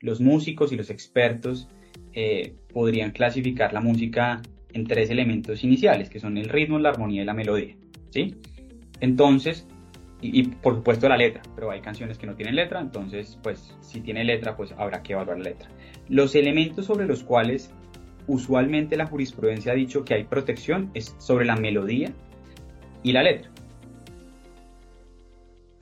los músicos y los expertos eh, podrían clasificar la música en tres elementos iniciales, que son el ritmo, la armonía y la melodía. ¿sí? Entonces, y, por supuesto la letra, pero hay canciones que no tienen letra, entonces pues si tiene letra pues habrá que evaluar la letra. Los elementos sobre los cuales usualmente la jurisprudencia ha dicho que hay protección es sobre la melodía y la letra.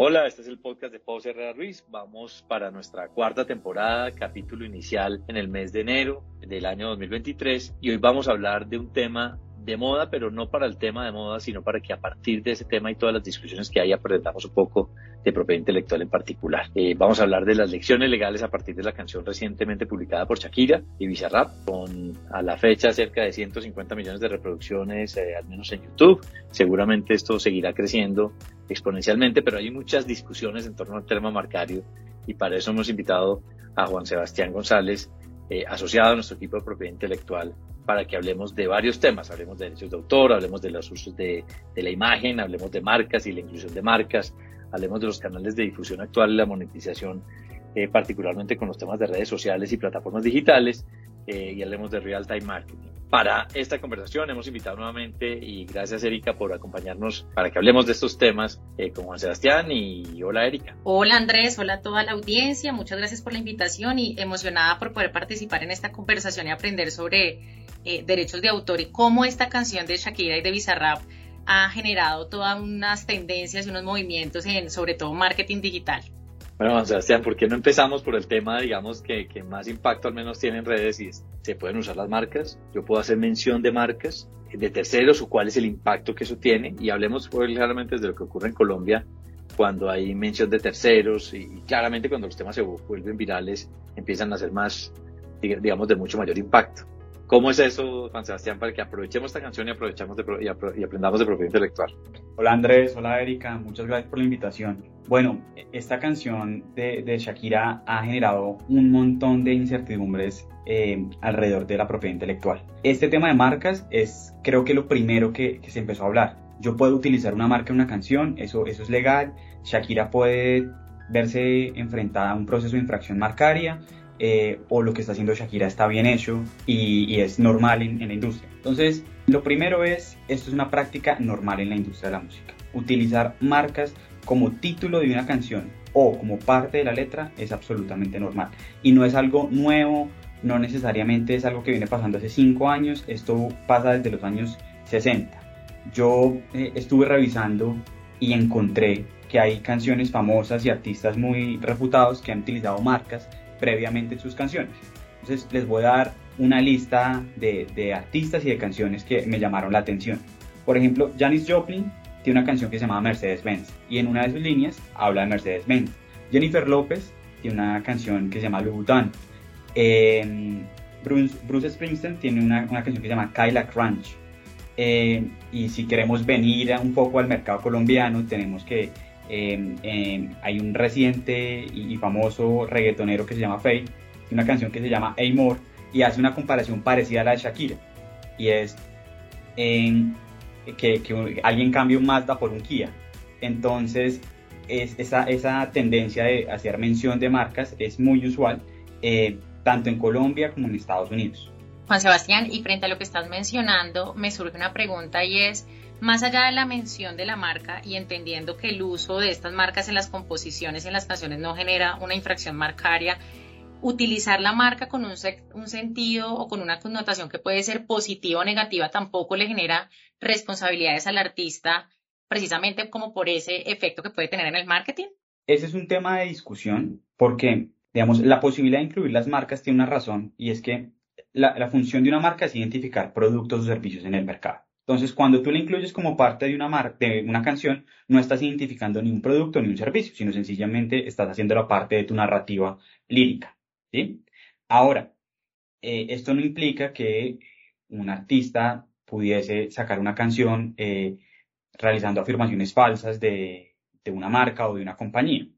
Hola, este es el podcast de Pau Herrera Ruiz. Vamos para nuestra cuarta temporada, capítulo inicial en el mes de enero del año 2023 y hoy vamos a hablar de un tema de moda, pero no para el tema de moda, sino para que a partir de ese tema y todas las discusiones que hay aprendamos un poco de propiedad intelectual en particular. Eh, vamos a hablar de las lecciones legales a partir de la canción recientemente publicada por Shakira y Bizarrap, con a la fecha cerca de 150 millones de reproducciones, eh, al menos en YouTube. Seguramente esto seguirá creciendo exponencialmente, pero hay muchas discusiones en torno al tema marcario y para eso hemos invitado a Juan Sebastián González, eh, asociado a nuestro equipo de propiedad intelectual para que hablemos de varios temas. Hablemos de derechos de autor, hablemos de los usos de, la imagen, hablemos de marcas y la inclusión de marcas, hablemos de los canales de difusión actual y la monetización, eh, particularmente con los temas de redes sociales y plataformas digitales, eh, y hablemos de real time marketing. Para esta conversación hemos invitado nuevamente y gracias Erika por acompañarnos para que hablemos de estos temas eh, con Juan Sebastián y hola Erika. Hola Andrés, hola a toda la audiencia, muchas gracias por la invitación y emocionada por poder participar en esta conversación y aprender sobre eh, derechos de autor y cómo esta canción de Shakira y de Bizarrap ha generado todas unas tendencias y unos movimientos en sobre todo marketing digital. Bueno, Sebastián, ¿por qué no empezamos por el tema, digamos, que, que más impacto al menos tiene en redes y se pueden usar las marcas? Yo puedo hacer mención de marcas, de terceros o cuál es el impacto que eso tiene y hablemos pues, claramente de lo que ocurre en Colombia cuando hay mención de terceros y, y claramente cuando los temas se vuelven virales empiezan a ser más, digamos, de mucho mayor impacto. ¿Cómo es eso, Juan Sebastián, para que aprovechemos esta canción y, aprovechamos y, aprendamos de propiedad intelectual? Hola Andrés, hola Erika, muchas gracias por la invitación. Bueno, esta canción de, Shakira ha generado un montón de incertidumbres eh, alrededor de la propiedad intelectual. Este tema de marcas es creo que lo primero que, se empezó a hablar. Yo puedo utilizar una marca en una canción, eso, eso es legal. Shakira puede verse enfrentada a un proceso de infracción marcaria eh, o lo que está haciendo Shakira está bien hecho y, es normal en, la industria. Entonces, lo primero es, esto es una práctica normal en la industria de la música. Utilizar marcas como título de una canción o como parte de la letra es absolutamente normal. Y no es algo nuevo, no necesariamente es algo que viene pasando hace 5 años, esto pasa desde los años 60. Yo eh, estuve revisando y encontré que hay canciones famosas y artistas muy reputados que han utilizado marcas previamente en sus canciones. Entonces les voy a dar una lista de, artistas y de canciones que me llamaron la atención. Por ejemplo, Janis Joplin tiene una canción que se llama Mercedes-Benz y en una de sus líneas habla de Mercedes-Benz. Jennifer López tiene una canción que se llama Louboutin. Eh, Bruce, Springsteen tiene una, canción que se llama Kyla Crunch. Eh, y si queremos venir un poco al mercado colombiano, tenemos que hay un reciente y, famoso reggaetonero que se llama Faye, una canción que se llama Amor y hace una comparación parecida a la de Shakira. Y es que, alguien cambie un Mazda por un Kia. Entonces, es, esa, esa tendencia de hacer mención de marcas es muy usual, eh, tanto en Colombia como en Estados Unidos. Juan Sebastián, y frente a lo que estás mencionando, me surge una pregunta y es, más allá de la mención de la marca y entendiendo que el uso de estas marcas en las composiciones y en las canciones no genera una infracción marcaria, utilizar la marca con un, sentido o con una connotación que puede ser positiva o negativa tampoco le genera responsabilidades al artista precisamente como por ese efecto que puede tener en el marketing? Ese es un tema de discusión porque, digamos, la posibilidad de incluir las marcas tiene una razón y es que la función de una marca es identificar productos o servicios en el mercado. Entonces, cuando tú la incluyes como parte de una, de una canción, no estás identificando ni un producto ni un servicio, sino sencillamente estás haciendo la parte de tu narrativa lírica. ¿sí? Ahora, eh, esto no implica que un artista pudiese sacar una canción eh, realizando afirmaciones falsas de, de, una marca o de una compañía.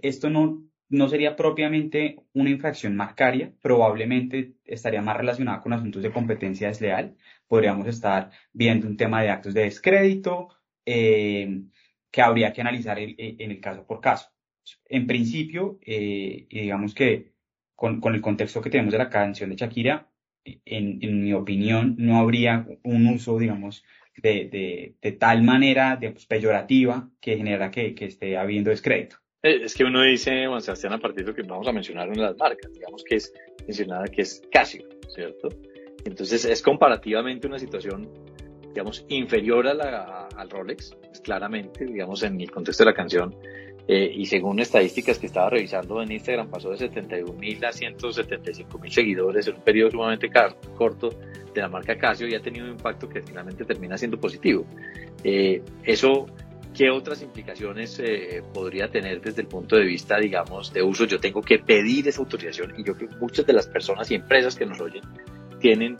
Esto no, no sería propiamente una infracción marcaria, probablemente estaría más relacionada con asuntos de competencia desleal, podríamos estar viendo un tema de actos de descrédito eh, que habría que analizar en el caso por caso. En principio, eh, digamos que con, con, el contexto que tenemos de la canción de Shakira, en, en mi opinión, no habría un uso, digamos, de, de, de tal manera de, pues, peyorativa que genera que, que esté habiendo descrédito. Eh, es que uno dice, Juan Sebastián, a partir de lo que vamos a mencionar una de las marcas, digamos que es mencionada que es Casio, ¿cierto? Entonces es comparativamente una situación, digamos, inferior a la, al Rolex, pues, claramente, digamos, en el contexto de la canción. Eh, y según estadísticas que estaba revisando en Instagram, pasó de 71 mil a 175 mil seguidores en un periodo sumamente corto de la marca Casio y ha tenido un impacto que finalmente termina siendo positivo. Eh, eso ¿Qué otras implicaciones eh, podría tener desde el punto de vista, digamos, de uso? Yo tengo que pedir esa autorización y yo creo que muchas de las personas y empresas que nos oyen tienen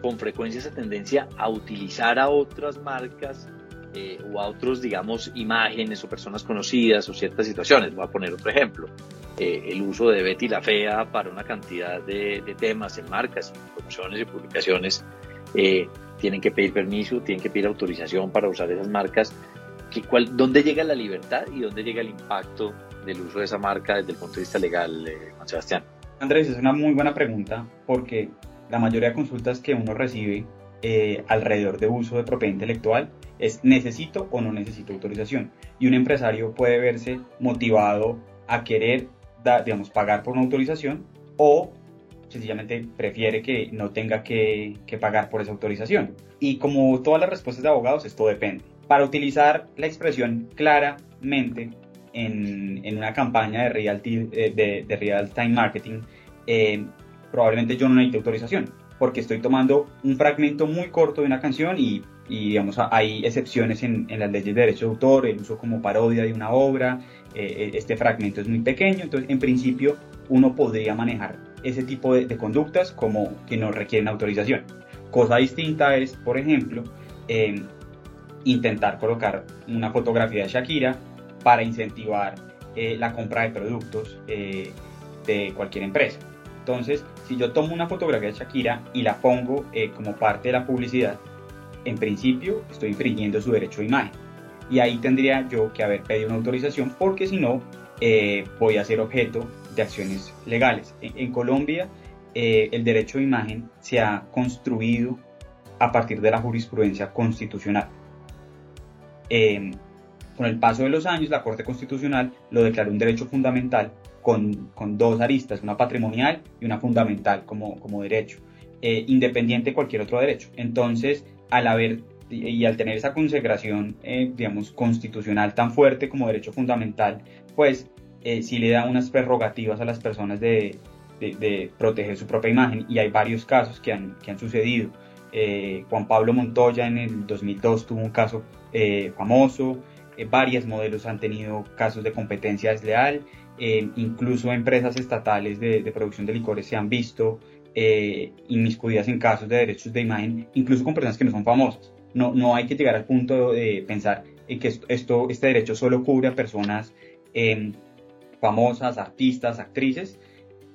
con frecuencia esa tendencia a utilizar a otras marcas eh, o a otros, digamos, imágenes o personas conocidas o ciertas situaciones. Voy a poner otro ejemplo. Eh, el uso de Betty la Fea para una cantidad de, temas en marcas, en promociones y publicaciones. tienen que pedir permiso, tienen que pedir autorización para usar esas marcas cuál, ¿dónde llega la libertad y dónde llega el impacto del uso de esa marca desde el punto de vista legal, eh, Juan Sebastián? Andrés, es una muy buena pregunta porque la mayoría de consultas que uno recibe eh, alrededor de uso de propiedad intelectual es necesito o no necesito autorización. Y un empresario puede verse motivado a querer, digamos, pagar por una autorización o sencillamente prefiere que no tenga que, que, pagar por esa autorización. Y como todas las respuestas de abogados, esto depende. Para utilizar la expresión claramente en, en una campaña de real, eh, de real time marketing, eh, probablemente yo no necesito autorización, porque estoy tomando un fragmento muy corto de una canción y, y digamos, hay excepciones en, en, las leyes de derecho de autor, el uso como parodia de una obra, eh, este fragmento es muy pequeño, entonces en principio uno podría manejar ese tipo de, de conductas como que no requieren autorización. Cosa distinta es, por ejemplo, intentar colocar una fotografía de Shakira para incentivar eh, la compra de productos eh, de cualquier empresa. Entonces, si yo tomo una fotografía de Shakira y la pongo eh, como parte de la publicidad, en principio estoy infringiendo su derecho de imagen. Y ahí tendría yo que haber pedido una autorización porque si no, voy a ser objeto de acciones legales. En, en Colombia, el derecho de imagen se ha construido a partir de la jurisprudencia constitucional. Con el paso de los años, la Corte Constitucional lo declaró un derecho fundamental con, con dos aristas, una patrimonial y una fundamental como, como derecho, eh, independiente de cualquier otro derecho. Entonces, al haber y, al tener esa consagración, eh, digamos, constitucional tan fuerte como derecho fundamental, pues eh, sí le da unas prerrogativas a las personas de, de, de, proteger su propia imagen y hay varios casos que han, que han sucedido. Eh, Juan Pablo Montoya en el 2002 tuvo un caso eh, famoso, eh, varios modelos han tenido casos de competencia desleal, incluso empresas estatales de, producción de licores se han visto inmiscuidas en casos de derechos de imagen, incluso con personas que no son famosas. No, no hay que llegar al punto de pensar en que esto, este derecho solo cubre a personas famosas, artistas, actrices,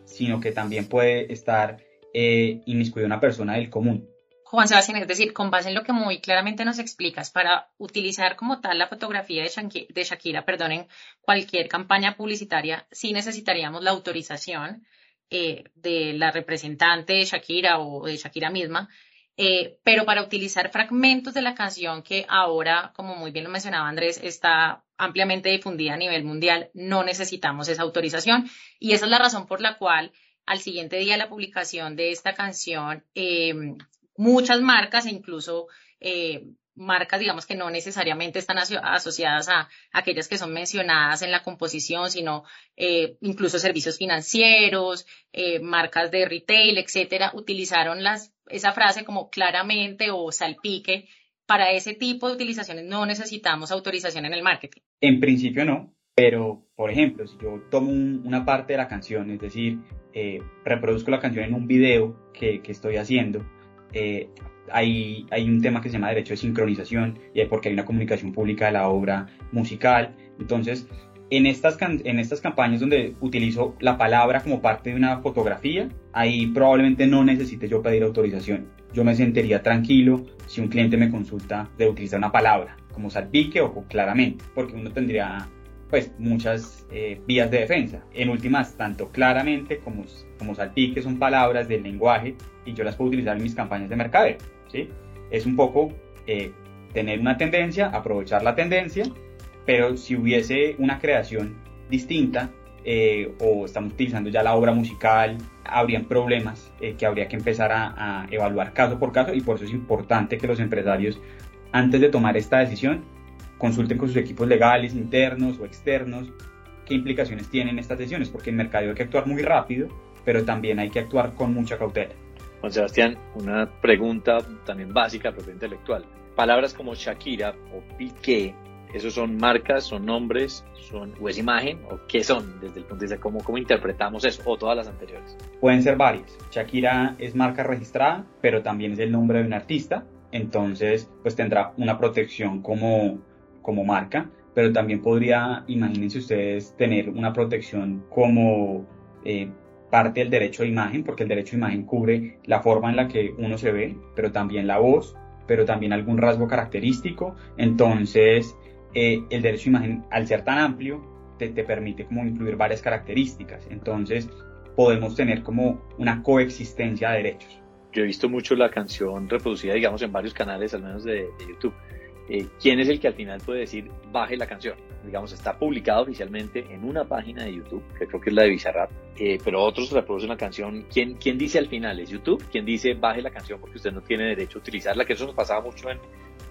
sino que también puede estar inmiscuida una persona del común. Juan Sebastián, es decir, con base en lo que muy claramente nos explicas, para utilizar como tal la fotografía de Shakira, de Shakira perdón, en cualquier campaña publicitaria, sí necesitaríamos la autorización eh, de la representante de Shakira o de Shakira misma, eh, pero para utilizar fragmentos de la canción que ahora, como muy bien lo mencionaba Andrés, está ampliamente difundida a nivel mundial, no necesitamos esa autorización. Y esa es la razón por la cual al siguiente día de la publicación de esta canción, eh, muchas marcas e incluso eh, marcas, digamos, que no necesariamente están asociadas a, aquellas que son mencionadas en la composición, sino eh, incluso servicios financieros, eh, marcas de retail, etcétera, utilizaron las, esa frase como claramente o salpique. Para ese tipo de utilizaciones no necesitamos autorización en el marketing. En principio no, pero por ejemplo, si yo tomo una parte de la canción, es decir, reproduzco la canción en un video que estoy haciendo, eh, hay, hay, un tema que se llama derecho de sincronización y porque hay una comunicación pública de la obra musical. Entonces, en estas, en estas campañas donde utilizo la palabra como parte de una fotografía, ahí probablemente no necesite yo pedir autorización. Yo me sentiría tranquilo si un cliente me consulta de utilizar una palabra, como salpique o claramente, porque uno tendría pues muchas eh, vías de defensa. En últimas, tanto claramente como, como salpique son palabras del lenguaje y yo las puedo utilizar en mis campañas de mercadeo. ¿sí? Es un poco eh, tener una tendencia, aprovechar la tendencia, pero si hubiese una creación distinta eh, o estamos utilizando ya la obra musical, habrían problemas que habría que empezar a, a evaluar caso por caso y por eso es importante que los empresarios antes de tomar esta decisión consulten con sus equipos legales, internos o externos, qué implicaciones tienen estas decisiones, porque en mercado hay que actuar muy rápido, pero también hay que actuar con mucha cautela. Juan Sebastián, una pregunta también básica, propiedad intelectual. Palabras como Shakira o Piqué, ¿esos son marcas, son nombres, son, o es imagen, o qué son desde el punto de vista cómo, cómo interpretamos eso, o todas las anteriores? Pueden ser varias. Shakira es marca registrada, pero también es el nombre de un artista, entonces pues tendrá una protección como como marca, pero también podría, imagínense ustedes, tener una protección como eh, parte del derecho de imagen, porque el derecho de imagen cubre la forma en la que uno se ve, pero también la voz, pero también algún rasgo característico. Entonces, eh, el derecho de imagen, al ser tan amplio, te, te permite como incluir varias características. Entonces, podemos tener como una coexistencia de derechos. Yo he visto mucho la canción reproducida, digamos, en varios canales, al menos de YouTube eh, quién es el que al final puede decir baje la canción. Digamos, está publicado oficialmente en una página de YouTube, que creo que es la de Bizarrap, eh, pero otros reproducen la canción. ¿Quién, ¿Quién dice al final? ¿Es YouTube? ¿Quién dice baje la canción porque usted no tiene derecho a utilizarla? Que eso nos pasaba mucho en,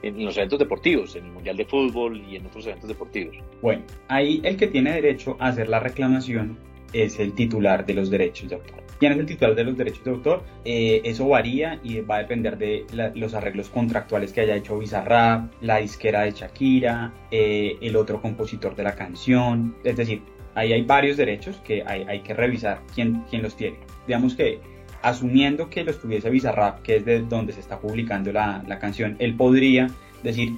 en los eventos deportivos, en el Mundial de Fútbol y en otros eventos deportivos. Bueno, ahí el que tiene derecho a hacer la reclamación es el titular de los derechos de autor. ¿Quién es el titular de los derechos de autor? Eh, eso varía y va a depender de los arreglos contractuales que haya hecho Bizarrap, la disquera de Shakira, eh, el otro compositor de la canción. Es decir, ahí hay varios derechos que hay, hay que revisar quién, quién los tiene. Digamos que asumiendo que los tuviese Bizarrap, que es de donde se está publicando la, la canción, él podría decir,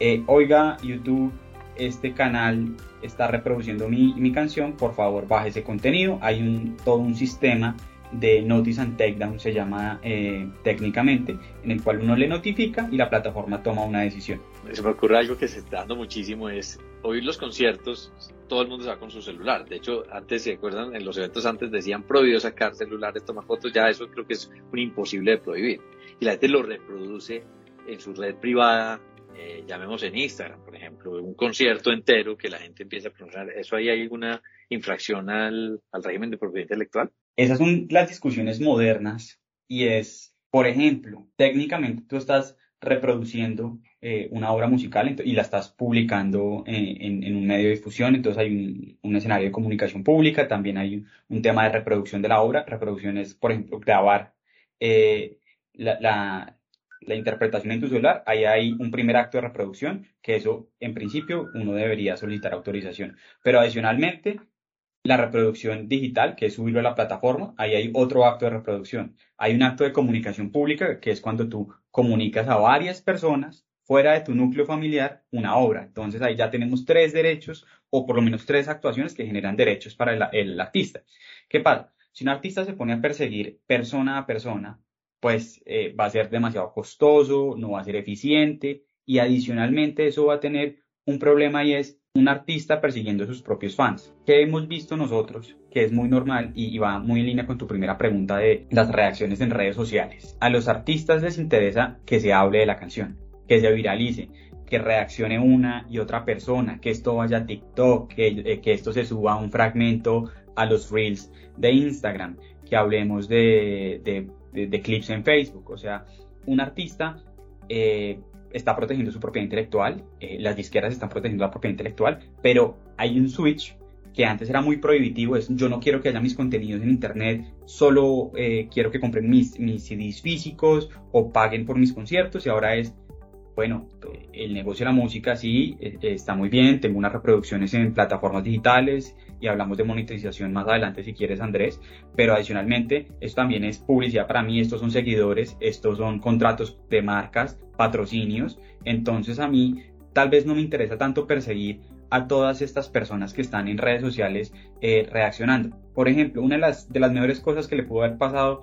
eh, oiga, YouTube, este canal está reproduciendo mi, mi, canción, por favor baje ese contenido. Hay un, todo un sistema de Notice and Takedown, se llama eh, técnicamente, en el cual uno le notifica y la plataforma toma una decisión. Se me ocurre algo que se está dando muchísimo, es oír los conciertos, todo el mundo se va con su celular. De hecho, antes, ¿se acuerdan? En los eventos antes decían prohibido sacar celulares, tomar fotos, ya eso creo que es un imposible de prohibir. Y la gente lo reproduce en su red privada, eh, llamemos en Instagram, por ejemplo, un concierto entero que la gente empieza a pronunciar, ¿eso ahí hay alguna infracción al, al régimen de propiedad intelectual? Esas son las discusiones modernas y es, por ejemplo, técnicamente tú estás reproduciendo eh, una obra musical y la estás publicando en, en, en, un medio de difusión, entonces hay un, un escenario de comunicación pública, también hay un, un, tema de reproducción de la obra, reproducción es, por ejemplo, grabar eh, la, la, la interpretación celular, ahí hay un primer acto de reproducción, que eso en principio uno debería solicitar autorización. Pero adicionalmente, la reproducción digital, que es subirlo a la plataforma, ahí hay otro acto de reproducción. Hay un acto de comunicación pública, que es cuando tú comunicas a varias personas fuera de tu núcleo familiar una obra. Entonces ahí ya tenemos tres derechos o por lo menos tres actuaciones que generan derechos para el, el artista. ¿Qué pasa? Si un artista se pone a perseguir persona a persona, pues eh, va a ser demasiado costoso, no va a ser eficiente y adicionalmente eso va a tener un problema y es un artista persiguiendo a sus propios fans. ¿Qué hemos visto nosotros? Que es muy normal y, va muy en línea con tu primera pregunta de las reacciones en redes sociales. A los artistas les interesa que se hable de la canción, que se viralice, que reaccione una y otra persona, que esto vaya a TikTok, que, eh, que esto se suba un fragmento a los reels de Instagram, que hablemos de de, clips en Facebook. O sea, un artista eh, está protegiendo su propiedad intelectual, eh, las disqueras están protegiendo la propiedad intelectual, pero hay un switch que antes era muy prohibitivo, es yo no quiero que haya mis contenidos en internet, solo eh, quiero que compren mis, mis CDs físicos o paguen por mis conciertos y ahora es bueno, el negocio de la música sí está muy bien, tengo unas reproducciones en plataformas digitales y hablamos de monetización más adelante si quieres Andrés, pero adicionalmente esto también es publicidad para mí, estos son seguidores, estos son contratos de marcas, patrocinios, entonces a mí tal vez no me interesa tanto perseguir a todas estas personas que están en redes sociales eh, reaccionando. Por ejemplo, una de las, de las mejores cosas que le pudo haber pasado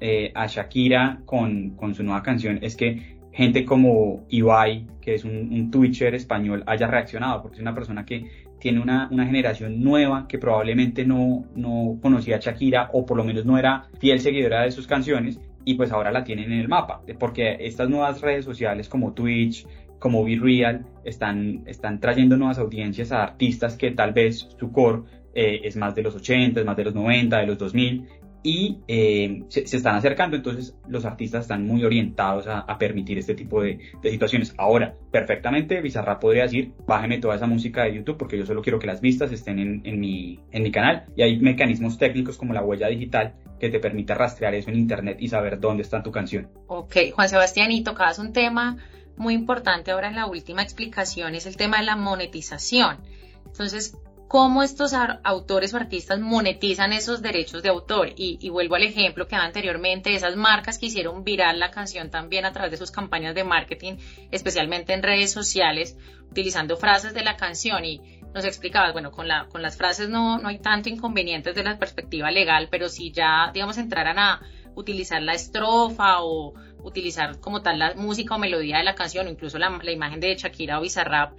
eh, a Shakira con, con su nueva canción es que gente como Ibai, que es un, un Twitcher español, haya reaccionado, porque es una persona que tiene una, una, generación nueva que probablemente no, no conocía a Shakira o por lo menos no era fiel seguidora de sus canciones y pues ahora la tienen en el mapa, porque estas nuevas redes sociales como Twitch, como Be Real, están, están trayendo nuevas audiencias a artistas que tal vez su core eh, es más de los 80, es más de los 90, de los 2000, y eh, se, están acercando, entonces los artistas están muy orientados a, permitir este tipo de, situaciones. Ahora, perfectamente, Bizarra podría decir, bájeme toda esa música de YouTube porque yo solo quiero que las vistas estén en, mi, en mi canal y hay mecanismos técnicos como la huella digital que te permite rastrear eso en Internet y saber dónde está tu canción. Ok, Juan Sebastián, y tocabas un tema muy importante ahora en la última explicación, es el tema de la monetización. Entonces, cómo estos autores o artistas monetizan esos derechos de autor. Y, vuelvo al ejemplo que daba anteriormente, esas marcas que hicieron viral la canción también a través de sus campañas de marketing, especialmente en redes sociales, utilizando frases de la canción. Y nos explicabas, bueno, con, la, con las frases no, no hay tanto inconvenientes de la perspectiva legal, pero si ya, digamos, entraran a utilizar la estrofa o utilizar como tal la música o melodía de la canción, o incluso la, la imagen de Shakira o Bizarrap,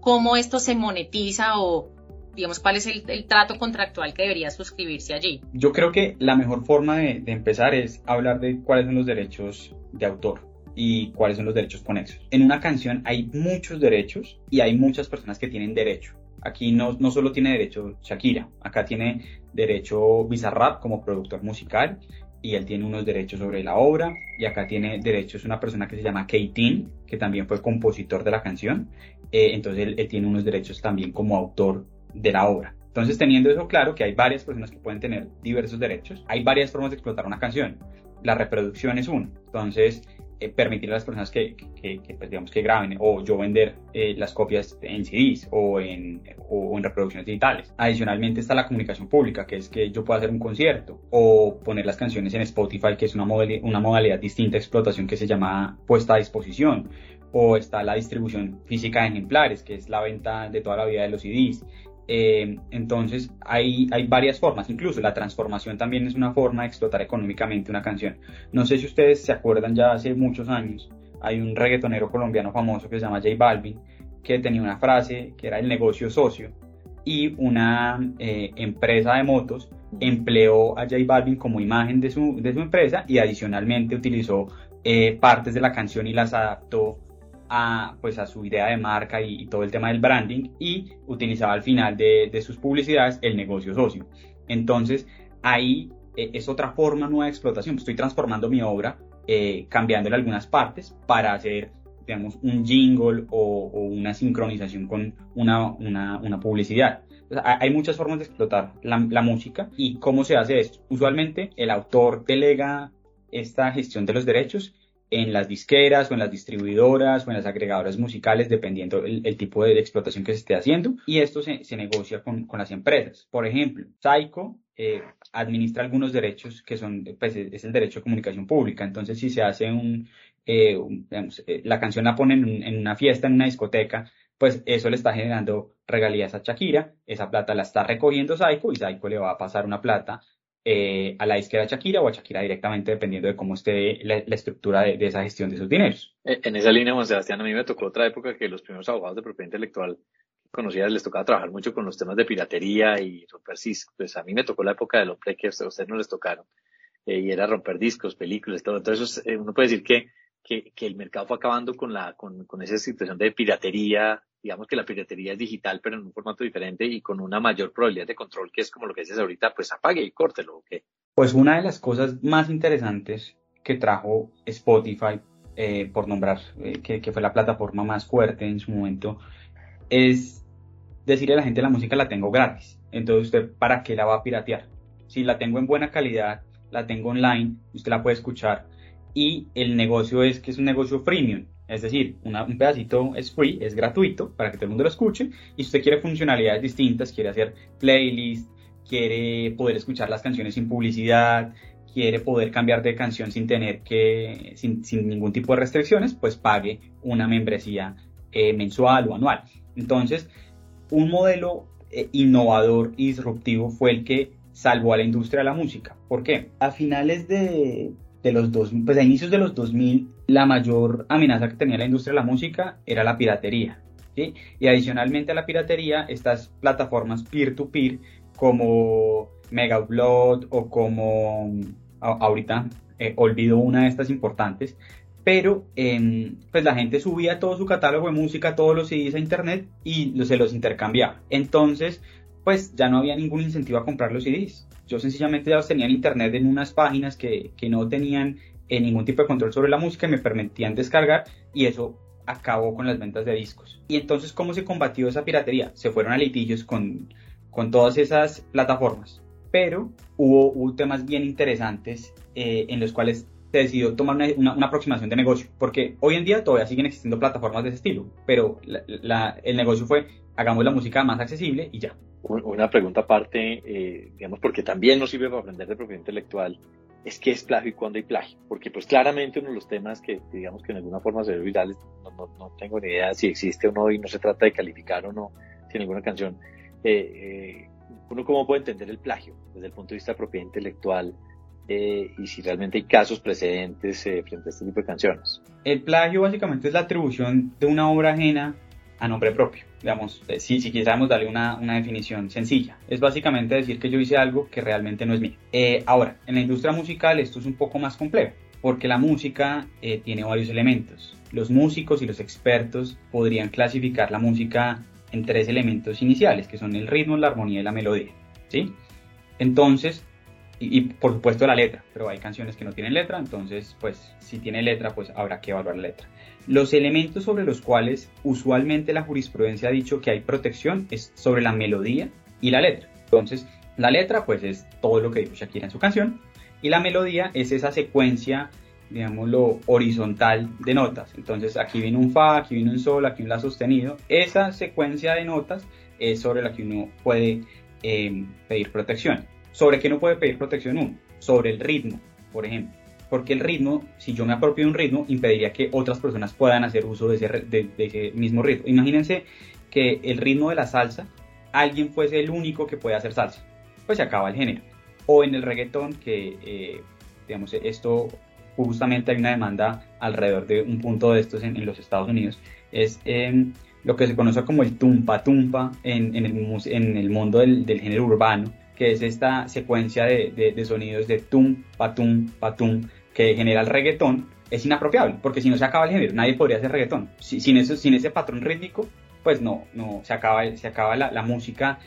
cómo esto se monetiza o, digamos, cuál es el, trato contractual que debería suscribirse allí? Yo creo que la mejor forma de, empezar es hablar de cuáles son los derechos de autor y cuáles son los derechos conexos. En una canción hay muchos derechos y hay muchas personas que tienen derecho. Aquí no, no solo tiene derecho Shakira, acá tiene derecho Bizarrap como productor musical y él tiene unos derechos sobre la obra y acá tiene derechos una persona que se llama Keitin, que también fue compositor de la canción, eh, entonces él, él, tiene unos derechos también como autor de la obra. Entonces, teniendo eso claro, que hay varias personas que pueden tener diversos derechos, hay varias formas de explotar una canción. La reproducción es una. Entonces, eh, permitir a las personas que, que, pues, digamos, que graben o yo vender eh, las copias en CDs o en, o en reproducciones digitales. Adicionalmente está la comunicación pública, que es que yo pueda hacer un concierto o poner las canciones en Spotify, que es una, una modalidad distinta de explotación que se llama puesta a disposición. O está la distribución física de ejemplares, que es la venta de toda la vida de los CDs. Eh, entonces hay, hay varias formas, incluso la transformación también es una forma de explotar económicamente una canción. No sé si ustedes se acuerdan ya hace muchos años, hay un reggaetonero colombiano famoso que se llama J Balvin, que tenía una frase que era el negocio socio y una eh, empresa de motos empleó a J Balvin como imagen de su, de su empresa y adicionalmente utilizó eh, partes de la canción y las adaptó a, pues, a su idea de marca y, todo el tema del branding y utilizaba al final de, de sus publicidades el negocio socio. Entonces, ahí eh, es otra forma nueva de explotación. Estoy transformando mi obra, eh, cambiándole algunas partes para hacer, digamos, un jingle o, una sincronización con una, una, una publicidad. hay muchas formas de explotar la, la, música y cómo se hace esto. Usualmente el autor delega esta gestión de los derechos en las disqueras o en las distribuidoras o en las agregadoras musicales, dependiendo el, tipo de, explotación que se esté haciendo. Y esto se, negocia con, las empresas. Por ejemplo, Psycho eh, administra algunos derechos que son, pues es el derecho de comunicación pública. Entonces, si se hace un, eh, eh, la canción la ponen en, una fiesta, en una discoteca, pues eso le está generando regalías a Shakira, esa plata la está recogiendo Psycho y Psycho le va a pasar una plata eh, a la disquera Shakira o a Shakira directamente, dependiendo de cómo esté la, estructura de, esa gestión de sus dineros. Eh, en esa línea, Juan Sebastián, a mí me tocó otra época que los primeros abogados de propiedad intelectual conocidas les tocaba trabajar mucho con los temas de piratería y romper discos. Pues a mí me tocó la época de los play que a ustedes no les tocaron. Eh, y era romper discos, películas, todo. Entonces, uno puede decir que, que, que, el mercado fue acabando con la, con, con esa situación de piratería digamos que la piratería es digital, pero en un formato diferente y con una mayor probabilidad de control, que es como lo que dices ahorita, pues apague y córtelo, ¿o qué? Pues una de las cosas más interesantes que trajo Spotify, eh, por nombrar, eh, que, que, fue la plataforma más fuerte en su momento, es decirle a la gente la música la tengo gratis. Entonces, ¿usted para qué la va a piratear? Si la tengo en buena calidad, la tengo online, usted la puede escuchar. Y el negocio es que es un negocio freemium. Es decir, un pedacito es free, es gratuito para que todo el mundo lo escuche. Y si usted quiere funcionalidades distintas, quiere hacer playlist, quiere poder escuchar las canciones sin publicidad, quiere poder cambiar de canción sin tener que, sin, ningún tipo de restricciones, pues pague una membresía eh, mensual o anual. Entonces, un modelo eh, innovador y disruptivo fue el que salvó a la industria de la música. ¿Por qué? A finales de, de los dos, pues a inicios de los 2000, la mayor amenaza que tenía la industria de la música era la piratería. Y adicionalmente a la piratería, estas plataformas peer-to-peer como Mega Upload o como ahorita eh, una de estas importantes, pero em, pues la gente subía todo su catálogo de música, todos los CDs a internet y se los intercambiaba. Entonces, pues ya no había ningún incentivo a comprar los CDs. Yo sencillamente ya los tenía en internet en unas páginas que, que no tenían eh, ningún tipo de control sobre la música y me permitían descargar y eso acabó con las ventas de discos. Y entonces, ¿cómo se combatió esa piratería? Se fueron a litigios con, con todas esas plataformas. Pero hubo, temas bien interesantes eh, en los cuales se decidió tomar una, una, aproximación de negocio, porque hoy en día todavía siguen existiendo plataformas de ese estilo, pero el negocio fue hagamos la música más accesible y ya. Una pregunta aparte, eh, digamos, porque también nos sirve para aprender de propiedad intelectual, es qué es plagio y cuándo hay plagio, porque pues claramente uno de los temas que digamos que en alguna forma se ve virales, no, no, no, tengo ni idea si existe o no y no se trata de calificar o no, si en alguna canción, eh, eh, uno cómo puede entender el plagio desde el punto de vista de propiedad intelectual, eh, y si realmente hay casos precedentes eh, frente a este tipo de canciones. El plagio básicamente es la atribución de una obra ajena a nombre propio. Digamos, eh, si, si quisiéramos darle una, una, definición sencilla, es básicamente decir que yo hice algo que realmente no es mío. ahora, en la industria musical esto es un poco más complejo, porque la música tiene varios elementos. Los músicos y los expertos podrían clasificar la música en tres elementos iniciales, que son el ritmo, la armonía y la melodía. ¿sí? Entonces, y, por supuesto la letra, pero hay canciones que no tienen letra, entonces pues si tiene letra pues habrá que evaluar la letra. Los elementos sobre los cuales usualmente la jurisprudencia ha dicho que hay protección es sobre la melodía y la letra. Entonces la letra pues es todo lo que dijo Shakira en su canción y la melodía es esa secuencia digámoslo, horizontal de notas. Entonces aquí viene un fa, aquí viene un sol, aquí un la sostenido. Esa secuencia de notas es sobre la que uno puede eh, pedir protección. ¿Sobre qué no puede pedir protección uno? Sobre el ritmo, por ejemplo. Porque el ritmo, si yo me apropio de un ritmo, impediría que otras personas puedan hacer uso de ese, mismo ritmo. Imagínense que el ritmo de la salsa, alguien fuese el único que puede hacer salsa. Pues se acaba el género. O en el reggaetón, que eh, digamos, esto justamente hay una demanda alrededor de un punto de estos en, los Estados Unidos, es em, lo que se conoce como el tumpa tumpa en, el, en el, mundo del, del género urbano, que es esta secuencia de, sonidos de tum, patum, patum, que genera el reggaetón, es inapropiable, porque si no se acaba el género, nadie podría hacer reggaetón. sin, eso, sin ese patrón rítmico, pues no, no se acaba, se acaba la, música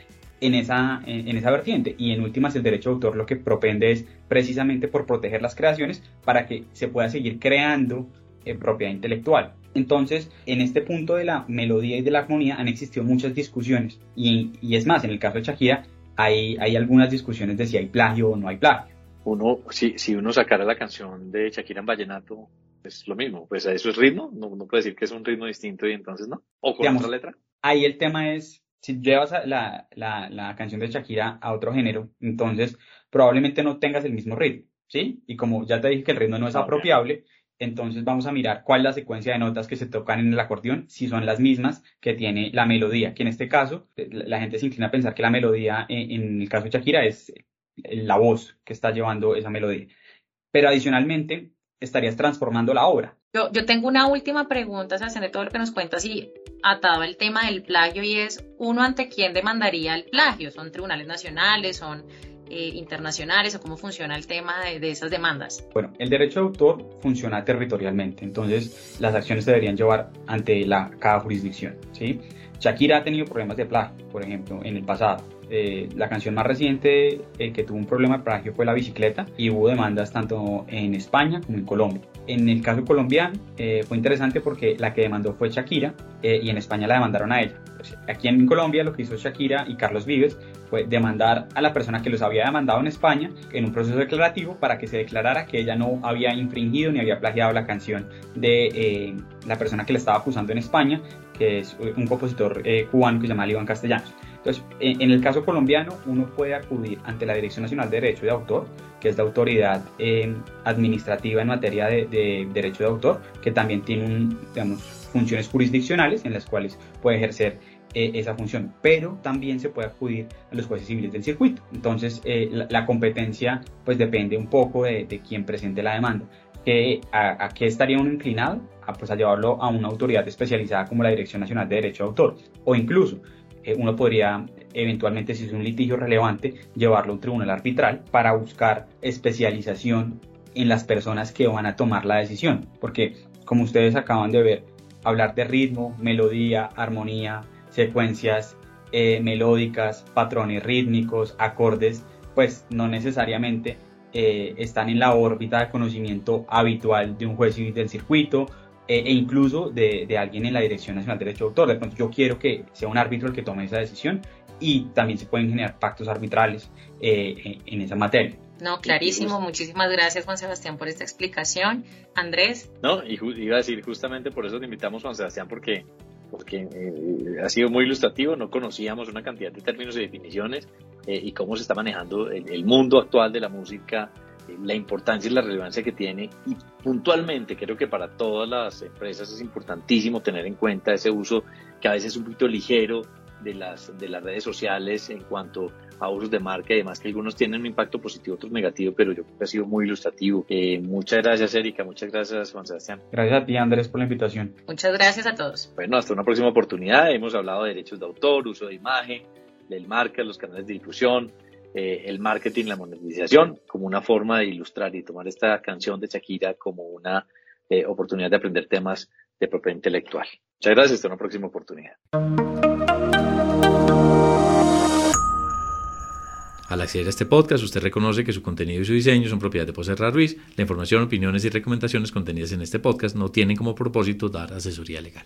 en esa, en, esa vertiente. Y en últimas, el derecho de autor lo que propende es precisamente por proteger las creaciones para que se pueda seguir creando eh, propiedad intelectual. Entonces, en este punto de la melodía y de la armonía han existido muchas discusiones. Y, y es más, en el caso de Shakira, hay, hay algunas discusiones de si hay plagio o no hay plagio. Uno, si, si uno sacara la canción de Shakira en vallenato, es lo mismo, pues eso es ritmo, no, no puede decir que es un ritmo distinto y entonces no, o con otra letra. Ahí el tema es, si llevas la, la, la canción de Shakira a otro género, entonces probablemente no tengas el mismo ritmo, ¿sí? Y como ya te dije que el ritmo no es apropiable, entonces vamos a mirar cuál es la secuencia de notas que se tocan en el acordeón, si son las mismas que tiene la melodía, que en este caso eh, la gente se inclina a pensar que la melodía eh, en el caso de Shakira es la voz que está llevando esa melodía. Pero adicionalmente estarías transformando la obra. Yo, yo tengo una última pregunta, se de todo lo que nos cuentas y atado el tema del plagio y es, ¿uno ante quién demandaría el plagio? ¿Son tribunales nacionales? ¿Son eh, internacionales o cómo funciona el tema de, esas demandas? Bueno, el derecho de autor funciona territorialmente, entonces las acciones se deberían llevar ante la, cada jurisdicción. ¿sí? Shakira ha tenido problemas de plagio, por ejemplo, en el pasado. Eh, la canción más reciente eh, que tuvo un problema de plagio fue La Bicicleta y hubo demandas tanto en España como en Colombia. En el caso colombiano fue interesante porque la que demandó fue Shakira y en España la demandaron a ella. Pues, aquí en Colombia lo que hizo Shakira y Carlos Vives fue demandar a la persona que los había demandado en España en un proceso declarativo para que se declarara que ella no había infringido ni había plagiado la canción de eh, la persona que le estaba acusando en España, que es un compositor eh, cubano que se llama Iván Castellanos. Entonces, en el caso colombiano, uno puede acudir ante la Dirección Nacional de Derecho de Autor, que es la autoridad eh, administrativa en materia de, de, derecho de autor, que también tiene un, digamos, funciones jurisdiccionales en las cuales puede ejercer eh, esa función, pero también se puede acudir a los jueces civiles del circuito. Entonces, eh, la, competencia pues depende un poco de, de quién presente la demanda. que a, qué estaría uno inclinado? A, pues a llevarlo a una autoridad especializada como la Dirección Nacional de Derecho de Autor o incluso eh, uno podría eventualmente, si es un litigio relevante, llevarlo a un tribunal arbitral para buscar especialización en las personas que van a tomar la decisión. Porque, como ustedes acaban de ver, hablar de ritmo, melodía, armonía, secuencias eh, melódicas, patrones rítmicos, acordes, pues no necesariamente eh, están en la órbita de conocimiento habitual de un juez del circuito eh, e incluso de, alguien en la Dirección Nacional de Derecho de Autor. De pronto yo quiero que sea un árbitro el que tome esa decisión y también se pueden generar pactos arbitrales en esa materia. No, clarísimo. Muchísimas gracias, Juan Sebastián, por esta explicación. Andrés. No, y iba a decir, justamente por eso te invitamos, Juan Sebastián, porque, porque eh, ha sido muy ilustrativo. No conocíamos una cantidad de términos y definiciones eh, y cómo se está manejando el, mundo actual de la música, eh, la importancia y la relevancia que tiene. Y puntualmente, creo que para todas las empresas es importantísimo tener en cuenta ese uso que a veces es un poquito ligero de las, de las redes sociales en cuanto a usos de marca y demás, que algunos tienen un impacto positivo, otros negativo, pero yo creo que ha sido muy ilustrativo. Eh, muchas gracias, Erika. Muchas gracias, Juan Sebastián. Gracias a ti, Andrés, por la invitación. Muchas gracias a todos. Bueno, hasta una próxima oportunidad. Hemos hablado de derechos de autor, uso de imagen, del marca, los canales de difusión, eh, el marketing, la monetización, como una forma de ilustrar y tomar esta canción de Shakira como una eh, oportunidad de aprender temas de propiedad intelectual. Muchas gracias, hasta una próxima oportunidad. Al acceder a este podcast, usted reconoce que su contenido y su diseño son propiedad de Poserra Ruiz. La información, opiniones y recomendaciones contenidas en este podcast no tienen como propósito dar asesoría legal.